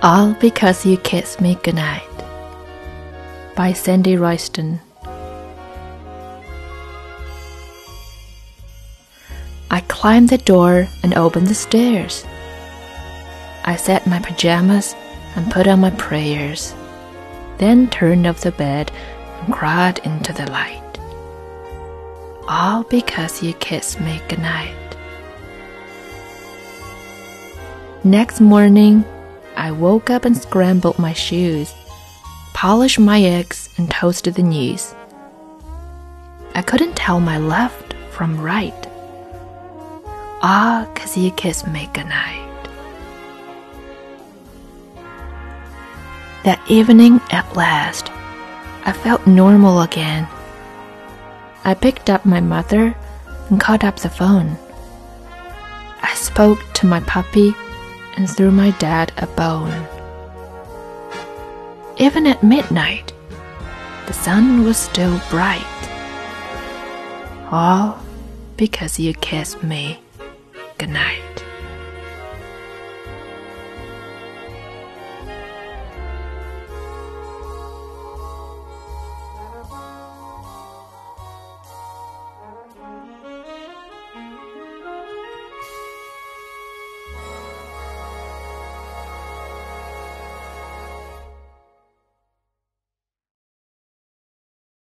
All Because You Kissed Me Goodnight by Sandy Royston. I climbed the door and opened the stairs. I set my pajamas and put on my prayers, then turned off the bed and cried into the light. All because you kissed me goodnight. Next morning, I woke up and scrambled my shoes, polished my eggs, and toasted the news. I couldn't tell my left from right. Ah, 'cause you kissed me goodnight. That evening, at last, I felt normal again. I picked up my mother and caught up the phone. I spoke to my puppy and threw my dad a bone. Even at midnight, the sun was still bright. All because you kissed me goodnight.